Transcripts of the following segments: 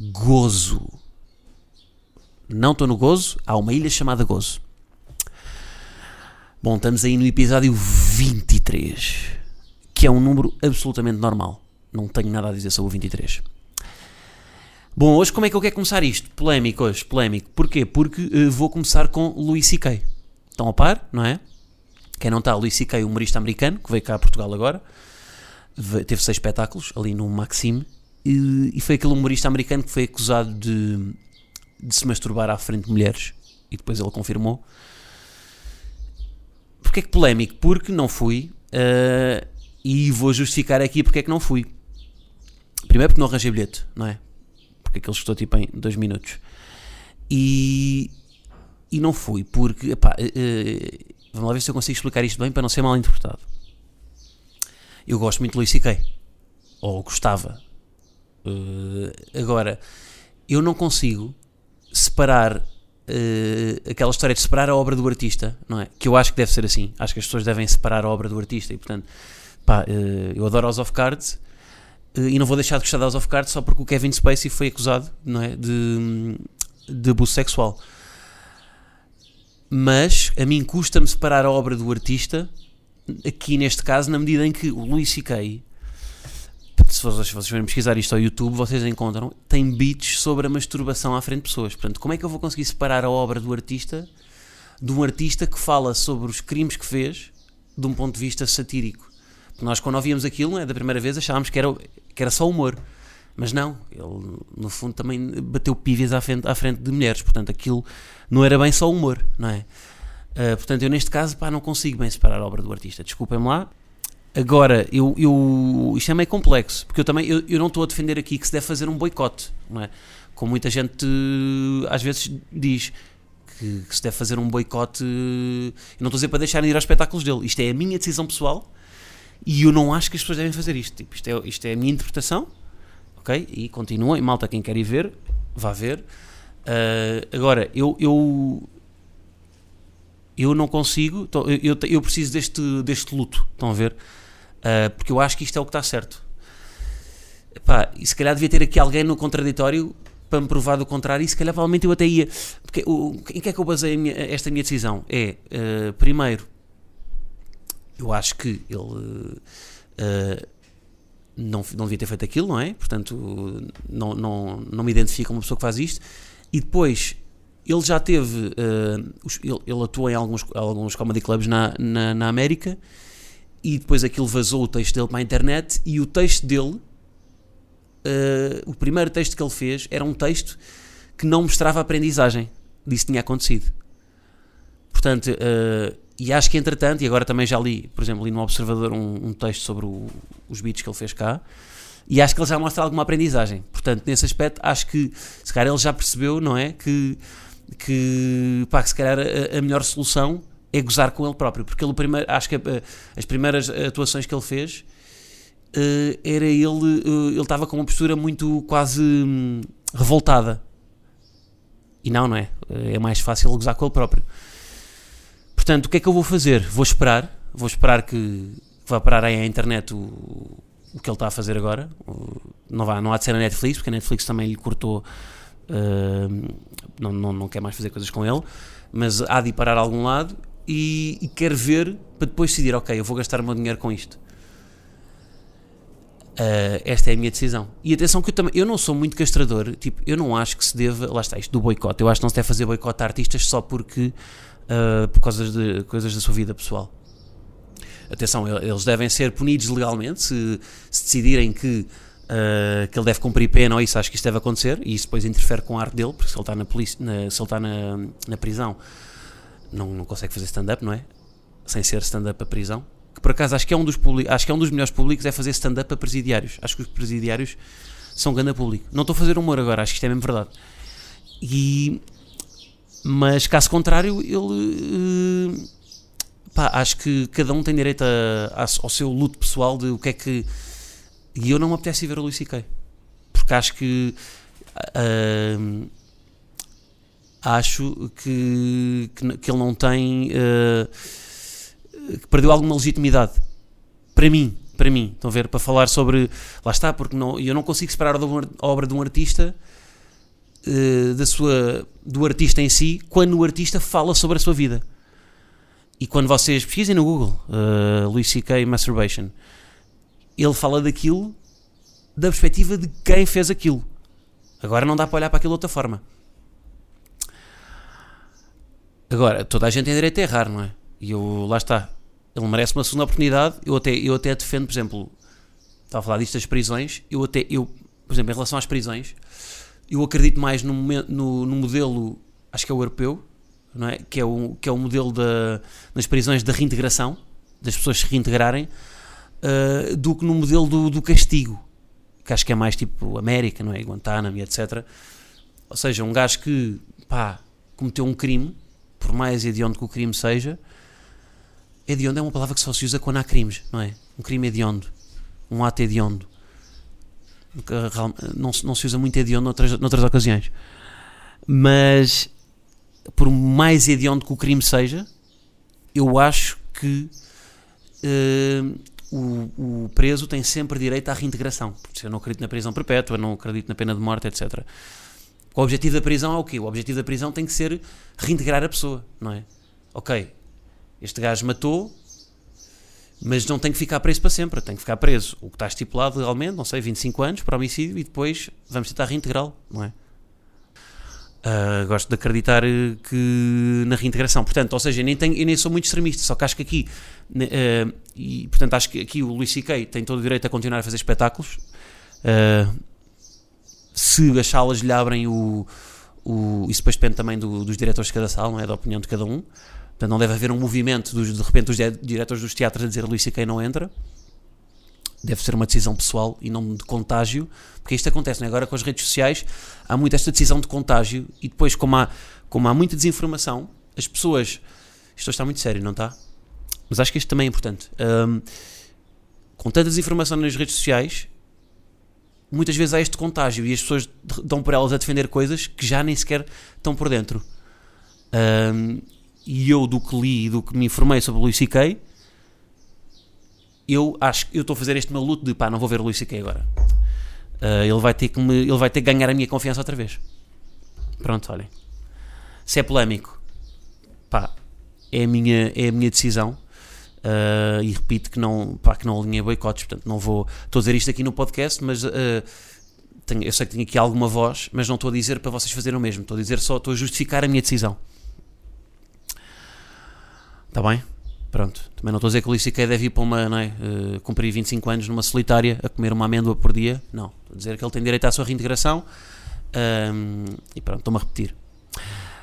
gozo. Não estou no gozo, há uma ilha chamada Gozo. Bom, estamos aí no episódio 23, que é um número absolutamente normal. Não tenho nada a dizer sobre o 23. Bom, hoje como é que eu quero começar isto? Polémico hoje, polémico. Porquê? Porque uh, vou começar com Louis C.K. Estão a par, não é? Quem não está, Louis C.K., humorista americano, que veio cá a Portugal agora. Teve seis espetáculos ali no Maxime. E, e foi aquele humorista americano que foi acusado de, de se masturbar à frente de mulheres. E depois ele confirmou. Porquê que polémico? Porque não fui. Uh, e vou justificar aqui porque é que não fui. Primeiro porque não arranjei bilhete, não é? Porque aquele estou tipo em dois minutos. E, e não fui porque, epá, uh, vamos lá ver se eu consigo explicar isto bem para não ser mal interpretado. Eu gosto muito de Luís C.K. Ou gostava. Uh, agora, eu não consigo separar uh, aquela história de separar a obra do artista, não é? Que eu acho que deve ser assim. Acho que as pessoas devem separar a obra do artista e, portanto, pá, uh, eu adoro House of Cards e não vou deixar de gostar de House of Cards só porque o Kevin Spacey foi acusado, não é? De, de abuso sexual. Mas a mim custa-me separar a obra do artista, aqui neste caso, na medida em que o Louis C.K se vocês, se vocês forem pesquisar isto ao YouTube, vocês encontram, tem beats sobre a masturbação à frente de pessoas. Portanto, como é que eu vou conseguir separar a obra do artista de um artista que fala sobre os crimes que fez de um ponto de vista satírico? Nós, quando ouvíamos aquilo, é, da primeira vez, achávamos que era, que era só humor. Mas não, ele no fundo também bateu pívias à frente, à frente de mulheres, portanto aquilo não era bem só humor, não é? Uh, portanto, eu neste caso pá, não consigo bem separar a obra do artista. Desculpem-me lá, Agora, eu, eu, isto é meio complexo, porque eu também eu, eu não estou a defender aqui que se deve fazer um boicote, não é? Como muita gente às vezes diz que, que se deve fazer um boicote. Eu não estou a dizer para deixarem de ir aos espetáculos dele, isto é a minha decisão pessoal e eu não acho que as pessoas devem fazer isto. Tipo, isto, é, isto é a minha interpretação, ok? E continuem, malta, quem quer ir ver, vá ver. Uh, agora, eu, eu, eu não consigo, eu, eu preciso deste, deste luto, estão a ver? Uh, porque eu acho que isto é o que está certo. Epá, e se calhar devia ter aqui alguém no contraditório para me provar do contrário, e se calhar provavelmente eu até ia. Porque, o, em que é que eu basei minha, esta minha decisão? É, uh, primeiro, eu acho que ele uh, não, não devia ter feito aquilo, não é? Portanto, não, não, não me identifico como uma pessoa que faz isto. E depois, ele já teve. Uh, ele, ele atua em alguns, alguns comedy clubs na, na, na América e depois aquilo vazou o texto dele para a internet e o texto dele, uh, o primeiro texto que ele fez, era um texto que não mostrava aprendizagem disso tinha acontecido. Portanto, uh, e acho que entretanto, e agora também já li, por exemplo, li no Observador um, um texto sobre o, os beats que ele fez cá, e acho que ele já mostra alguma aprendizagem. Portanto, nesse aspecto, acho que se calhar ele já percebeu, não é? Que, que, pá, que se calhar a, a melhor solução é gozar com ele próprio, porque ele primeiro, acho que uh, as primeiras atuações que ele fez uh, era ele, uh, ele estava com uma postura muito quase um, revoltada. E não, não é? É mais fácil gozar com ele próprio. Portanto, o que é que eu vou fazer? Vou esperar, vou esperar que vá parar aí à internet o, o que ele está a fazer agora. Não, vá, não há de ser a Netflix, porque a Netflix também lhe cortou, não, não, não quer mais fazer coisas com ele, mas há de ir parar a algum lado e, e quero ver para depois decidir, ok, eu vou gastar o meu dinheiro com isto. Uh, esta é a minha decisão. E atenção que eu também, eu não sou muito castrador, tipo, eu não acho que se deva, lá está, isto do boicote, eu acho que não se deve fazer boicote a artistas só porque, uh, por causa de coisas da sua vida pessoal. Atenção, eles devem ser punidos legalmente se, se decidirem que, uh, que ele deve cumprir pena ou isso, acho que isso deve acontecer e isso depois interfere com a arte dele, porque se ele está na, polícia, na, se ele está na, na prisão não, não consegue fazer stand-up, não é? Sem ser stand-up a prisão. Que por acaso acho que é um dos, acho que é um dos melhores públicos é fazer stand-up a presidiários. Acho que os presidiários são ganda público. Não estou a fazer humor agora, acho que isto é mesmo verdade. E, mas caso contrário, ele. Uh, pá, acho que cada um tem direito a, a, ao seu luto pessoal de o que é que. E eu não me apetece ver o Luís. Porque acho que. Uh, acho que, que, que, ele não tem. Uh, que perdeu alguma legitimidade. Para mim, para mim. Estão a ver? Para falar sobre. Lá está, porque não, eu não consigo separar a obra de um artista uh, da sua, do artista em si quando o artista fala sobre a sua vida. E quando vocês pesquisem no Google uh, Louis C.K. Masturbation, ele fala daquilo da perspectiva de quem fez aquilo. Agora não dá para olhar para aquilo de outra forma. Agora, toda a gente tem direito a errar, não é? E eu, lá está. Ele merece uma segunda oportunidade. Eu até, eu até defendo, por exemplo, estava a falar disto das prisões. Eu até, eu, por exemplo, em relação às prisões, eu acredito mais no, no, no modelo, acho que é o europeu, não é? que, é o, que é o modelo da, das prisões da reintegração, das pessoas se reintegrarem, uh, do que no modelo do, do, castigo, que acho que é mais tipo América, não é? Guantánamo e etc. Ou seja, um gajo que pá, cometeu um crime, por mais hediondo que o crime seja, hediondo é uma palavra que só se usa quando há crimes, não é? Um crime hediondo, um ato hediondo. Não, não se usa muito hediondo noutras, noutras ocasiões. Mas por mais hediondo que o crime seja, eu acho que uh, o, o, preso tem sempre direito à reintegração. Porque eu não acredito na prisão perpétua, não acredito na pena de morte, etc. O objetivo da prisão é o quê? O objetivo da prisão tem que ser reintegrar a pessoa, não é? Ok, este gajo matou, mas não tem que ficar preso para sempre, tem que ficar preso. O que está estipulado legalmente, não sei, 25 anos para homicídio e depois vamos tentar reintegrá-lo, não é? Uh, gosto de acreditar eh, que na reintegração, portanto, ou seja, eu nem, tenho, eu nem sou muito extremista, só que acho que aqui, uh, e portanto, acho que aqui o Luís C.K. tem todo o direito a continuar a fazer espetáculos. Uh, se as salas lhe abrem o, o. Isso depois depende também do, dos diretores de cada sala, não é? Da opinião de cada um. Portanto, não deve haver um movimento dos, de repente dos diretores dos teatros a dizer Luís C.K. não entra deve ser uma decisão pessoal e não de contágio, porque isto acontece, né? agora com as redes sociais há muito esta decisão de contágio e depois como há, como há muita desinformação, as pessoas, isto está muito sério, não está? Mas acho que isto também é importante, um, com tanta desinformação nas redes sociais, muitas vezes há este contágio e as pessoas dão por elas a defender coisas que já nem sequer estão por dentro. Um, e eu, do que li e do que me informei sobre o Luís C.K., eu acho que eu estou a fazer este meu luto de pá, não vou ver o Luís C.K. agora. Uh, ele, vai ter que me, ele vai ter que ganhar a minha confiança outra vez. Pronto, olhem. Se é polémico, pá, é a minha, é a minha decisão. Uh, e repito que não, pá, que não alinhei boicotes, portanto não vou. Estou a dizer isto aqui no podcast, mas uh, tenho, eu sei que tenho aqui alguma voz, mas não estou a dizer para vocês fazerem o mesmo. Estou a dizer só, estou a justificar a minha decisão. Está bem? Pronto, também não estou a dizer que o Luís C.K. deve ir para uma, não é, uh, cumprir 25 anos numa solitária a comer uma amêndoa por dia. Não, estou a dizer que ele tem direito à sua reintegração. Um, e pronto, estou-me a repetir.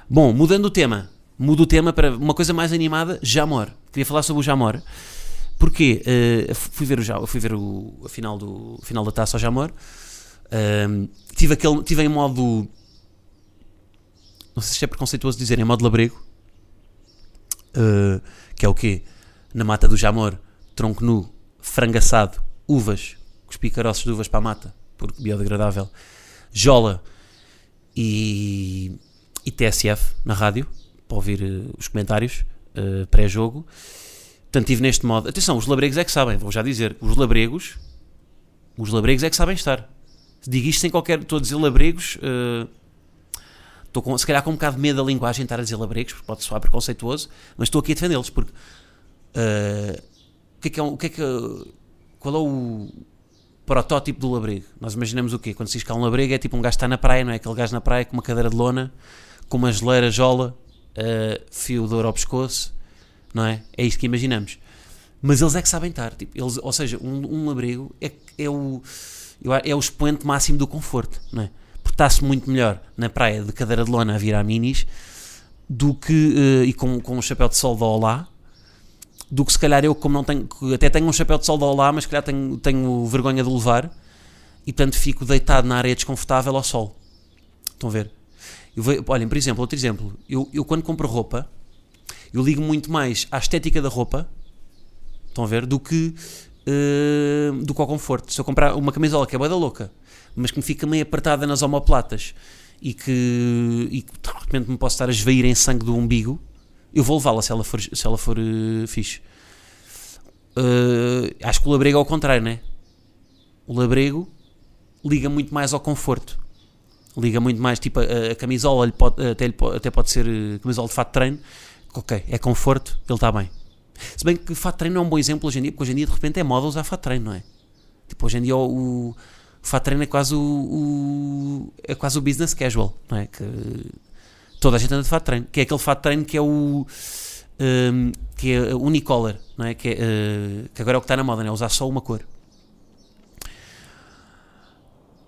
Bom, mudando o tema, mudo o tema para uma coisa mais animada, Jamor. Queria falar sobre o Jamor. Porquê? Uh, fui ver, o, fui ver o, a final, do, a final da taça ao Jamor. Um, tive, aquele, tive em modo. Não sei se é preconceituoso dizer, em modo labrego. Uh, que é o quê? Na mata do Jamor, tronco nu, frango assado, uvas, cuspi caroços de uvas para a mata, porque biodegradável, jola e, e TSF na rádio, para ouvir uh, os comentários uh, pré-jogo. Portanto, estive neste modo. Atenção, os labregos é que sabem, vou já dizer, os labregos, os labregos é que sabem estar. Digo isto sem qualquer. Estou a dizer labregos. Uh, Estou com, se calhar com um bocado de medo da linguagem estar a dizer labregos, porque pode soar preconceituoso, mas estou aqui a defendê-los, porque uh, o que é que é, o que é que, qual é o protótipo do labrego? Nós imaginamos o quê? Quando se diz que há um labrego é tipo um gajo que está na praia, não é? Aquele gajo na praia com uma cadeira de lona, com uma geleira jola, uh, fio de ouro ao pescoço, não é? É isto que imaginamos. Mas eles é que sabem estar, tipo, eles, ou seja, um, um labrego é, é, o, é o expoente máximo do conforto, não é? está-se muito melhor na praia de cadeira de lona a virar minis do que, uh, e com, com um chapéu de sol da Olá, do que se calhar eu, como não tenho, até tenho um chapéu de sol da Olá, mas se calhar tenho, tenho vergonha de levar e portanto fico deitado na areia desconfortável ao sol. Estão a ver? Eu vejo, olhem, por exemplo, outro exemplo, eu, eu quando compro roupa, eu ligo muito mais à estética da roupa, estão a ver, do que, uh, do que ao conforto. Se eu comprar uma camisola que é boa da louca, mas que me fica meio apertada nas omoplatas e que, e que de repente me posso estar a esvair em sangue do umbigo, eu vou levá-la se ela for, se ela for uh, fixe. Uh, acho que o labrego é ao contrário, né? O labrego liga muito mais ao conforto. Liga muito mais, tipo, a, a camisola pode, até, até pode ser uh, camisola de fato de treino. Ok, é conforto, ele está bem. Se bem que fato de treino é um bom exemplo hoje em dia, porque hoje em dia de repente é moda usar fato de treino, não é? Tipo, hoje em dia o, o fato de treino é quase o, o, é quase o business casual, não é? Que toda a gente anda de fato de treino, que é aquele fato de treino que é o um, que é unicolor, não é? Que, é, uh, que agora é o que está na moda, não é? Usar só uma cor.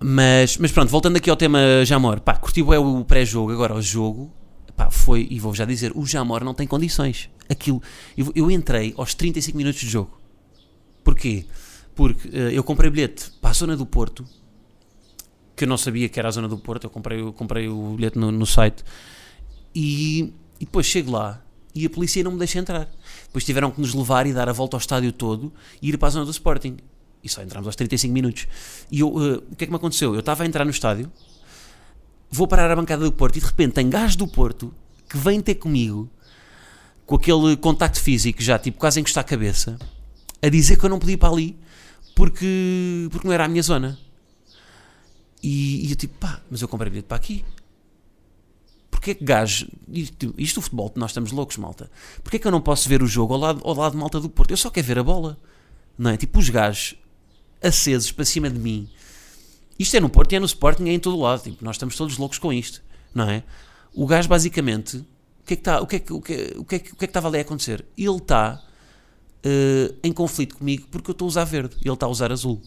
Mas, mas pronto, voltando aqui ao tema Jamor, pá, curtiu é o pré-jogo, agora o jogo, pá, foi, e vou já dizer, o Jamor não tem condições. Aquilo, eu, eu entrei aos 35 minutos de jogo. Porquê? Porque uh, eu comprei bilhete para a zona do Porto, que eu não sabia que era a zona do Porto, eu comprei, eu comprei o bilhete no, no site, e, e depois chego lá e a polícia não me deixa entrar. Depois tiveram que nos levar e dar a volta ao estádio todo e ir para a zona do Sporting e só entramos aos 35 minutos. E eu, uh, o que é que me aconteceu? Eu estava a entrar no estádio, vou parar a bancada do Porto e de repente tem gajos do Porto que vêm ter comigo com aquele contacto físico já, tipo, quase encostar a cabeça, a dizer que eu não podia ir para ali porque, porque não era a minha zona. E, e eu tipo, pá, mas eu comprei bilhete para aqui. Porquê que gajo, isto, isto o futebol, nós estamos loucos, malta. Porquê que eu não posso ver o jogo ao lado, ao lado malta do Porto? Eu só quero ver a bola. Não é? Tipo, os gajos acesos para cima de mim. Isto é no Porto e é no Sporting, é em todo lado. Tipo, nós estamos todos loucos com isto, não é? O gajo, basicamente, o que é que, está, o é que, o que, é, o é que, estava ali a acontecer? Ele está uh, em conflito comigo porque eu estou a usar verde e ele está a usar azul.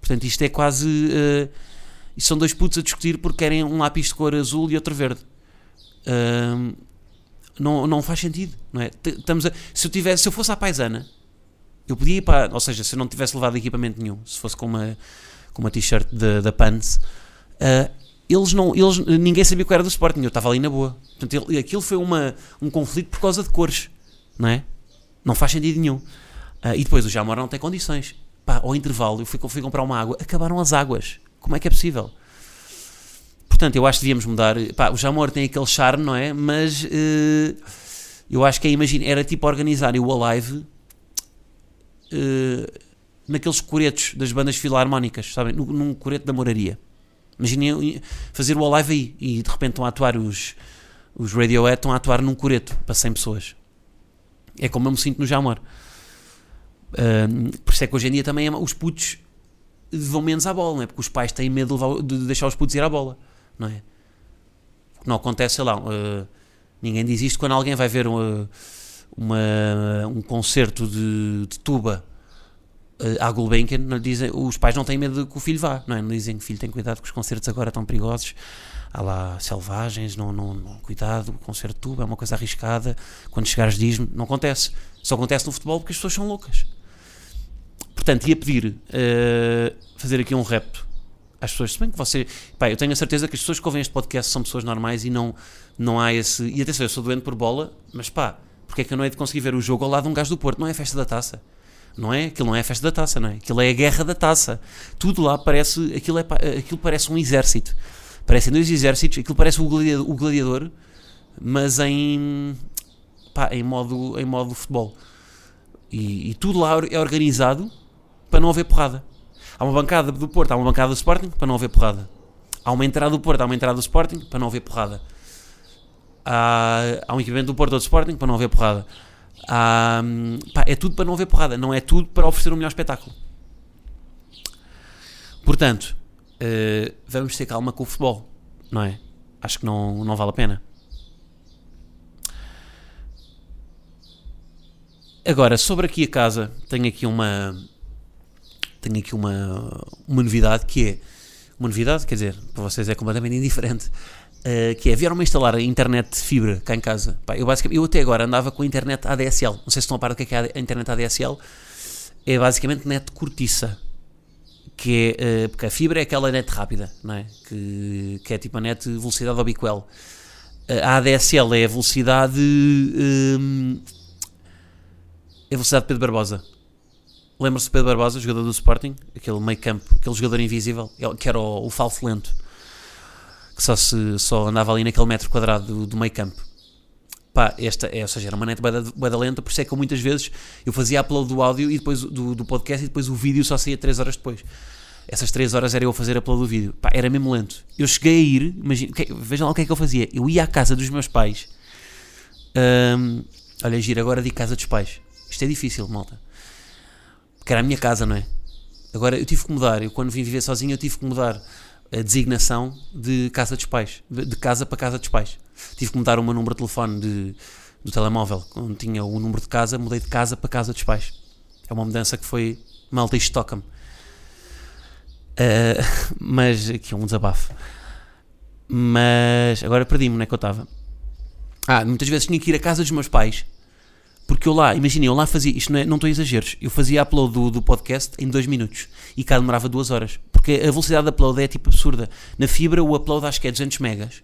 Portanto, isto é quase. Uh, são dois putos a discutir porque querem um lápis de cor azul e outro verde. Uh, não, não faz sentido, não é? Estamos a, se, eu tivesse, se eu fosse à paisana eu podia ir para. Ou seja, se eu não tivesse levado equipamento nenhum, se fosse com uma, com uma t-shirt da Pants, uh, eles não, eles, ninguém sabia que era do Sporting, eu estava ali na boa. Portanto, ele, aquilo foi uma, um conflito por causa de cores, não é? Não faz sentido nenhum. Uh, e depois o Jamor não tem condições. Pá, ao intervalo, eu fui, fui comprar uma água, acabaram as águas. Como é que é possível? Portanto, eu acho que devíamos mudar. Pá, o Jamor tem aquele charme, não é? Mas uh, eu acho que é, imagina, era tipo organizar o Alive uh, naqueles coretos das bandas filarmónicas, sabem? Num, coreto da moraria. Imaginem fazer o live aí e de repente estão a atuar os, os Radiohead, estão a atuar num coreto para 100 pessoas. É como eu me sinto no Jamor. Por isso é que hoje em dia também é, os putos vão menos à bola, não é? Porque os pais têm medo de, levar, de deixar os putos ir à bola, não é? Não acontece, sei lá, uh, ninguém diz isto quando alguém vai ver uh, uma, um concerto de, de tuba uh, à Gulbenkian, não dizem, os pais não têm medo que o filho vá, não é? Não dizem que o filho tem cuidado que os concertos agora estão perigosos, há lá selvagens, não, não, não, cuidado, o concerto de tuba é uma coisa arriscada, quando chegares diz-me, não acontece, só acontece no futebol porque as pessoas são loucas. Portanto, ia pedir uh, fazer aqui um repto às pessoas, se bem que você, pá, eu tenho a certeza que as pessoas que ouvem este podcast são pessoas normais e não, não há esse, e atenção, eu sou doente por bola, mas pá, porque é que eu não é de conseguir ver o jogo ao lado de um gajo do Porto? Não é a festa da taça. Não é? Aquilo não é a festa da taça, não é? Aquilo é a guerra da taça. Tudo lá parece. Aquilo, é, aquilo parece um exército. Parecem dois exércitos. Aquilo parece o gladiador, o gladiador mas em. Pá, em modo, em modo futebol. E, e tudo lá é organizado para não haver porrada. Há uma bancada do Porto, há uma bancada do Sporting para não haver porrada. Há uma entrada do Porto, há uma entrada do Sporting para não haver porrada há, há um equipamento do Porto ou do Sporting para não haver porrada. Há, pá, é tudo para não haver porrada, não é tudo para oferecer um melhor espetáculo. Portanto, uh, vamos ter calma com o futebol, não é? Acho que não, não vale a pena. Agora, sobre aqui a casa, tenho aqui uma tenho aqui uma, uma novidade que é uma novidade, quer dizer, para vocês é completamente indiferente. Uh, que é, vieram-me instalar a internet de fibra cá em casa. Pá, eu, basicamente, eu até agora andava com a internet ADSL. Não sei se estão a par do que é, é a internet ADSL. É basicamente net cortiça. que é, uh, porque a fibra é aquela net rápida, não é? Que, que é tipo a net velocidade ao biquel. A ADSL é a velocidade. Um, é a velocidade de Pedro Barbosa. Lembra-se de Pedro Barbosa, jogador do Sporting? Aquele meio campo, aquele jogador invisível, que era o, o falso lento, que só, se, só andava ali naquele metro quadrado do, do meio campo. Pá, esta, é, ou seja, era uma net boeda lenta, por isso é que muitas vezes eu fazia upload do áudio e depois do, do podcast e depois o vídeo só saía 3 horas depois. Essas 3 horas era eu fazer upload do vídeo. Pá, era mesmo lento. Eu cheguei a ir, imagina, vejam lá o que é que eu fazia. Eu ia à casa dos meus pais. Um, olha, gira, agora de casa dos pais. Isto é difícil, malta. Porque era a minha casa, não é? Agora eu tive que mudar. Eu, quando vim viver sozinho, eu tive que mudar a designação de casa dos pais. De casa para casa dos pais. Tive que mudar o meu número de telefone de, do telemóvel. Quando tinha o número de casa, mudei de casa para casa dos pais. É uma mudança que foi. Malta, isto toca-me. Uh, mas aqui é um desabafo. Mas agora perdi-me, onde é que eu estava? Ah, muitas vezes tinha que ir à casa dos meus pais porque eu lá, imagina, eu lá fazia, isto não, é, não estou a exageros, eu fazia upload do, do podcast em 2 minutos e cá demorava 2 horas. Porque a velocidade de upload é tipo absurda. Na fibra o upload acho que é 200 megas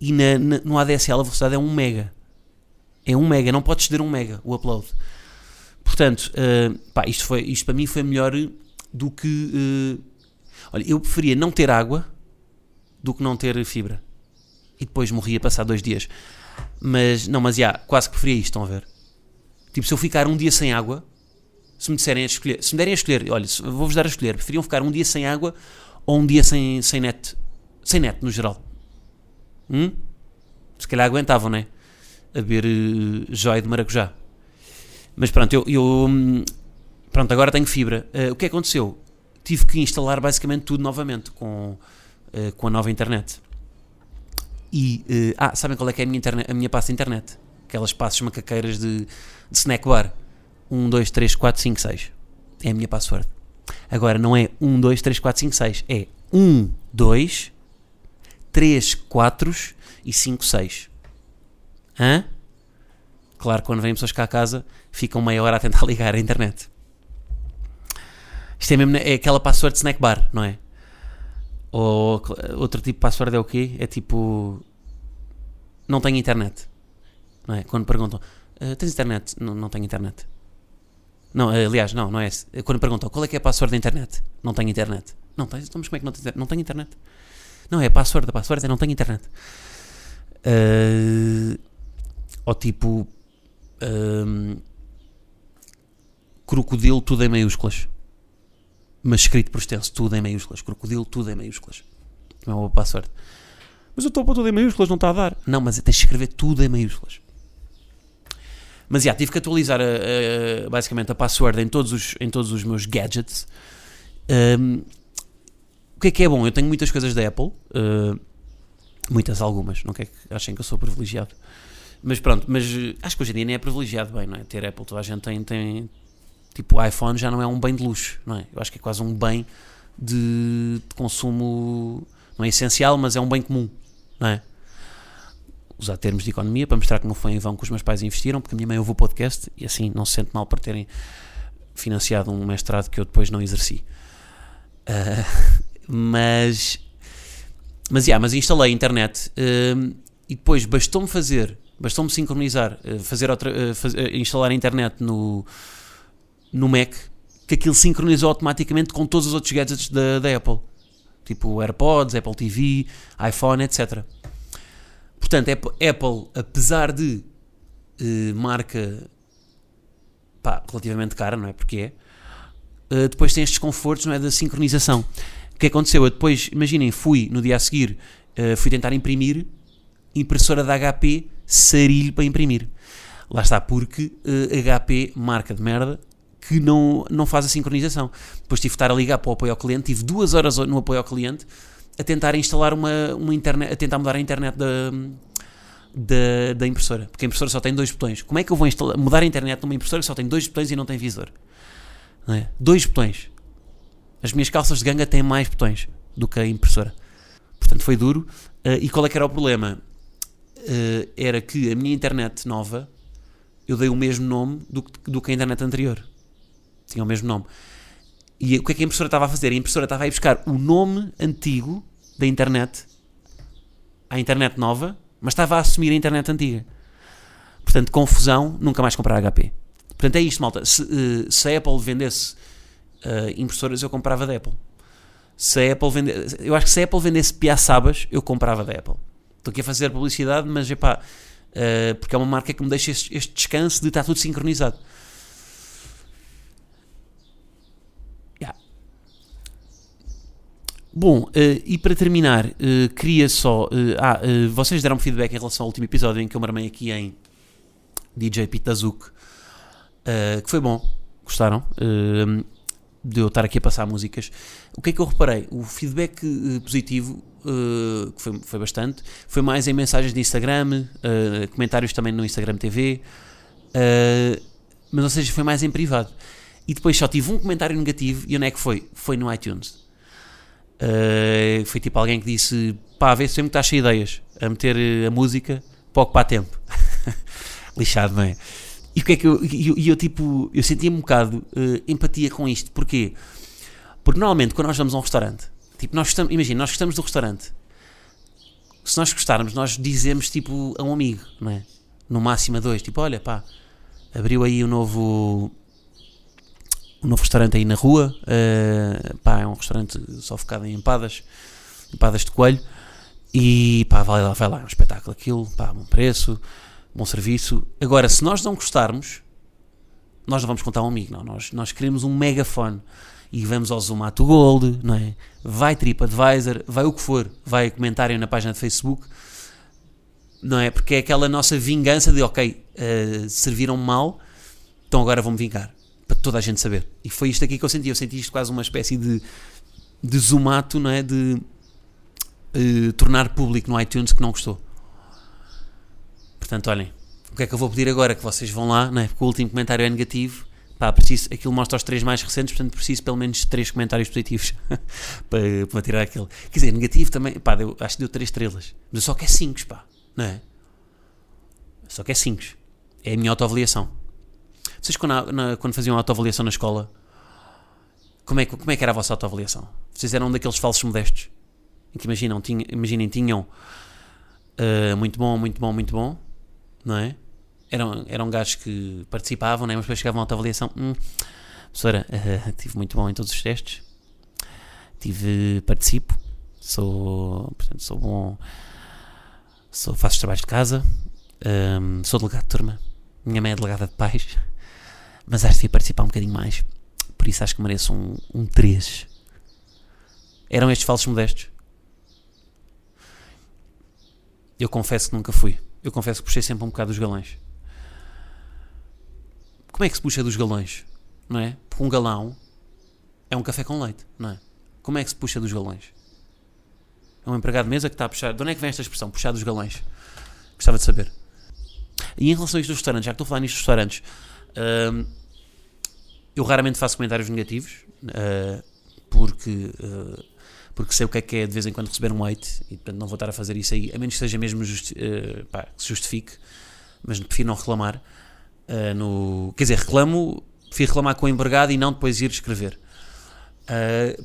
e na, na, no ADSL a velocidade é 1 mega. É 1 mega, não pode ceder 1 mega o upload. Portanto, uh, pá, isto, foi, isto para mim foi melhor do que. Uh, olha, eu preferia não ter água do que não ter fibra. E depois morria passar dois dias. Mas, não, mas já, quase que preferia isto, estão a ver? Tipo, se eu ficar um dia sem água, se me disserem a escolher, se me derem a escolher, olha, vou-vos dar a escolher, preferiam ficar um dia sem água ou um dia sem, sem net? Sem net, no geral. Hum? Se calhar aguentavam, né? A beber uh, joia de maracujá. Mas pronto, eu, eu hum, pronto, agora tenho fibra. Uh, o que aconteceu? Tive que instalar basicamente tudo novamente com, uh, com a nova internet. E, ah, sabem qual é que é a minha, a minha pasta internet? Aquelas passos macaqueiras de de snack bar. 1, 2, 3, 4, 5, 6. É a minha password. Agora não é 1, 2, 3, 4, 5, 6. É 1, 2, 3, 4 e 5, 6. Hã? Claro, quando vêm pessoas cá a casa, ficam meia hora a tentar ligar a internet. Isto é mesmo é aquela password de snack bar, não é? Ou outro tipo de password é o quê? É tipo. Não tenho internet. Não é? Quando perguntam, Uh, tens internet? Não, não tenho internet. Não, uh, aliás, não, não é esse. Quando perguntam qual é que é a password da internet? Não tenho internet. Não tens? Então, mas como é que não tens internet? Não tenho internet. Não, é a password, a password é não tenho internet. Uh, ou tipo. Uh, crocodilo, tudo em maiúsculas. Mas escrito por extenso, tudo em maiúsculas. Crocodilo, tudo em maiúsculas. Não é uma password. Mas eu estou a pôr tudo em maiúsculas, não está a dar. Não, mas tens de escrever tudo em maiúsculas. Mas já, tive que atualizar a, a, basicamente a password em todos os, em todos os meus gadgets. Um, o que é que é bom? Eu tenho muitas coisas da Apple, uh, muitas, algumas, não quer que achem que eu sou privilegiado. Mas pronto, mas eh, acho que hoje em dia nem é privilegiado bem, não é? Ter Apple, toda a gente tem, tem tipo, iPhone já não é um bem de luxo, não é? Eu acho que é quase um bem de, de consumo, não é essencial, mas é um bem comum, não é? Usar termos de economia para mostrar que não foi em vão que os meus pais investiram, porque a minha mãe ouve o podcast e assim não se sente mal por terem financiado um mestrado que eu depois não exerci. Uh, mas, mas, yeah, mas instalei a internet uh, e depois bastou-me fazer, bastou-me sincronizar, uh, fazer outra, instalar a internet no, no Mac, que aquilo sincronizou automaticamente com todos os outros gadgets da, da Apple, tipo AirPods, Apple TV, iPhone, etc. Portanto, Apple, apesar de uh, marca pá, relativamente cara, não é? Porque é, uh, depois tem estes confortos, não é? Da sincronização. O que aconteceu? Eu depois, imaginem, fui no dia a seguir, uh, fui tentar imprimir, impressora da HP, sarilho para imprimir. Lá está, porque HP, marca de merda, que não, não faz a sincronização. Depois tive de estar a ligar para o apoio ao cliente, tive duas horas no apoio ao cliente a tentar instalar uma, uma internet, a tentar mudar a internet da, da, da, impressora, porque a impressora só tem dois botões. Como é que eu vou instalar, mudar a internet numa impressora que só tem dois botões e não tem visor? Não é? Dois botões. As minhas calças de ganga têm mais botões do que a impressora. Portanto, foi duro. Uh, e qual é que era o problema? Uh, era que a minha internet nova, eu dei o mesmo nome do, do que a internet anterior. Tinha o mesmo nome. E o que é que a impressora estava a fazer? A impressora estava a ir buscar o nome antigo da internet à internet nova, mas estava a assumir a internet antiga. Portanto, confusão, nunca mais comprar HP. Portanto, é isto, malta. Se, uh, se a Apple vendesse uh, impressoras, eu comprava da Apple. Se a Apple vendesse, eu acho que se a Apple vendesse piaçabas, eu comprava da Apple. Estou aqui a fazer publicidade, mas epá, uh, porque é uma marca que me deixa este, este descanso de estar tudo sincronizado. Bom, uh, e para terminar, uh, queria só. ah, vocês deram feedback em relação ao último episódio em que eu marmei aqui em DJ Pitazuk, que foi bom, gostaram de eu estar aqui a passar músicas. O que é que eu reparei? O feedback positivo uh, que foi, foi bastante, foi mais em mensagens de Instagram, uh, comentários também no Instagram TV, uh, mas ou seja, foi mais em privado. E depois só tive um comentário negativo e onde é que foi? Foi no iTunes. Foi tipo alguém que disse: pá, vê se sempre estás cheio de ideias a meter a música para tempo. Lixado, não é? E o que é que eu, eu, eu tipo, eu sentia um bocado empatia com isto, porquê? Porque normalmente quando nós vamos a um restaurante Tipo, nós estamos, imagina, nós gostamos do restaurante. Se nós gostarmos, nós dizemos tipo a um amigo, não é? No máximo a dois, tipo, olha, pá, abriu aí um novo um novo restaurante aí na rua, uh, pá, é um restaurante só focado em empadas, empadas de coelho, e pá, vai lá, vai lá, é um espetáculo aquilo, pá, bom preço, bom serviço. Agora, se nós não gostarmos, nós não vamos contar a um amigo, não, nós, nós queremos um megafone e vamos ao Zomato Gold, não é? Vai TripAdvisor, vai o que for, vai comentário na página de Facebook, não é? Porque é aquela nossa vingança de, ok, uh, serviram mal, então agora vou-me vingar, para toda a gente saber. E foi isto aqui que eu senti, eu senti isto quase uma espécie de, de Zomato, não é? De uh, tornar público no iTunes que não gostou. Portanto, olhem, o que é que eu vou pedir agora? Que vocês vão lá, não é? Porque o último comentário é pá, preciso, aquilo mostra os três mais recentes, portanto preciso pelo menos três comentários positivos para, para tirar aquele. Quer dizer, negativo também, pá, deu, acho que deu três estrelas, mas eu só quero cinco, pá, não é? Só quero cinco. É a minha autoavaliação. Vocês quando, na, quando faziam autoavaliação na escola, como é, como é que era a vossa autoavaliação? Vocês eram daqueles falsos modestos? Em que imaginam, tinha, imaginem, tinham uh, muito bom, muito bom, muito bom, não é? eram, eram gajos que participavam, né? mas depois chegavam à autoavaliação. Hum, professora, uh, tive muito bom em todos os testes, tive, participo, sou, portanto, sou bom, sou, faço os trabalhos de casa, um, sou delegado de turma, minha mãe é delegada de pais, mas acho que devia participar um bocadinho mais, por isso acho que mereço um, um 3. Eram estes falsos modestos? Eu confesso que nunca fui. Eu confesso que puxei sempre um bocado os galões. Como é que se puxa dos galões? Não é? Porque um galão é um café com leite, não é? Como é que se puxa dos galões? É um empregado de mesa que está a puxar. De onde é que vem esta expressão? Puxar dos galões. Gostava de saber. E em relação a isto dos restaurantes, já que estou a falar nisto dos restaurantes, uh, eu raramente faço comentários negativos, uh, porque, uh, porque sei o que é que é de vez em quando receber um hate, e portanto não vou estar a fazer isso aí, a menos que seja mesmo justi uh, pá, que se justifique, mas prefiro não reclamar. No, quer dizer, reclamo, prefiro reclamar com o empregado e não depois ir escrever.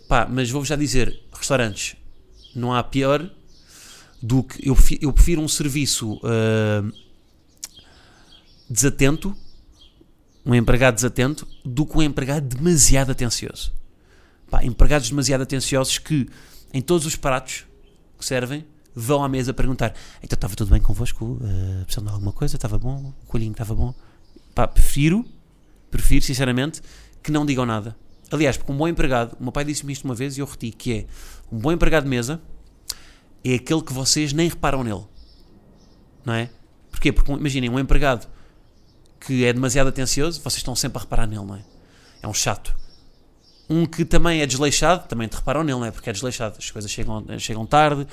Pá, mas vou-vos já dizer, restaurantes, não há pior do que eu prefiro, eu prefiro um serviço desatento, um empregado desatento, do que um empregado demasiado atencioso. Pá, empregados demasiado atenciosos que em todos os pratos que servem vão à mesa perguntar: então estava tudo bem convosco? Uh, precisando de alguma coisa? Estava bom? O coelhinho estava bom? Pá, prefiro, prefiro sinceramente que não digam nada. Aliás, porque um bom empregado, o meu pai disse-me isto uma vez e eu reti, que é um bom empregado de mesa é aquele que vocês nem reparam nele. Não é? Porquê? Porque imaginem, um empregado que é demasiado atencioso, vocês estão sempre a reparar nele, não é? É um chato. Um que também é desleixado, também te reparam nele, não é? Porque é desleixado. As coisas chegam, chegam tarde, ele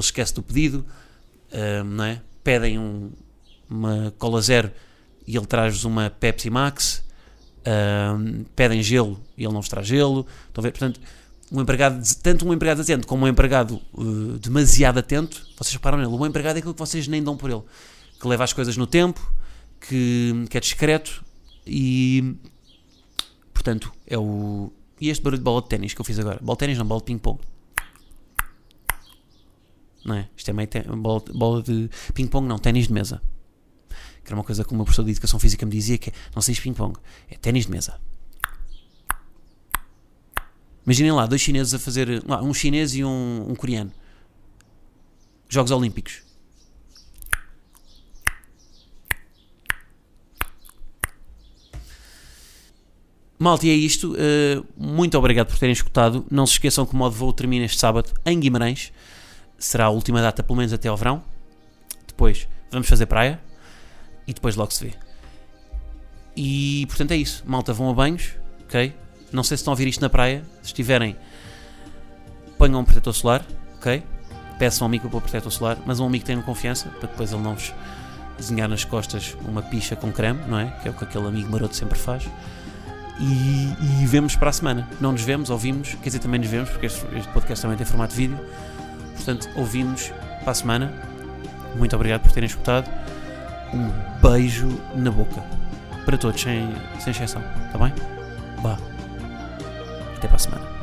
esquece do pedido, uh, não é? Pedem um, uma cola zero e ele traz-vos uma Pepsi Max, uh, pedem gelo e ele não vos traz gelo. Estão a ver? Portanto, um empregado, tanto um empregado atento como um empregado uh, demasiado atento, vocês reparam nele. O bom empregado é aquilo que vocês nem dão por ele, que leva as coisas no tempo, que, que é discreto e, portanto, é o, E este barulho de bola de ténis que eu fiz agora. Bola de ténis não, bola de ping-pong. Não é? Isto é meio bola, bola de ping-pong, não, ténis de mesa. Que era uma coisa que o meu professor de Educação Física me dizia que é, não sei se ping-pong, é ténis de mesa. Imaginem lá, dois chineses a fazer. Um chinês e um, um coreano. Jogos Olímpicos. Malta, e é isto. Uh, muito obrigado por terem escutado. Não se esqueçam que o modo voo termina este sábado em Guimarães. Será a última data, pelo menos até ao verão. Depois vamos fazer praia. E depois logo se vê. E portanto é isso. Malta, vão a banhos. Ok? Não sei se estão a ouvir isto na praia. Se estiverem, ponham um protetor solar. Ok? Peçam ao amigo para o protetor solar. Mas um amigo tenham confiança. Para depois ele não vos desenhar nas costas uma picha com creme. Não é? Que é o que aquele amigo maroto sempre faz e, e vemos para a semana. Não nos vemos, ouvimos, quer dizer, também nos vemos, porque este, este podcast também tem formato de vídeo. Portanto, ouvimos para a semana. Muito obrigado por terem escutado. Um beijo na boca. Para todos, sem, sem exceção. Está bem? Vá. Até para a semana.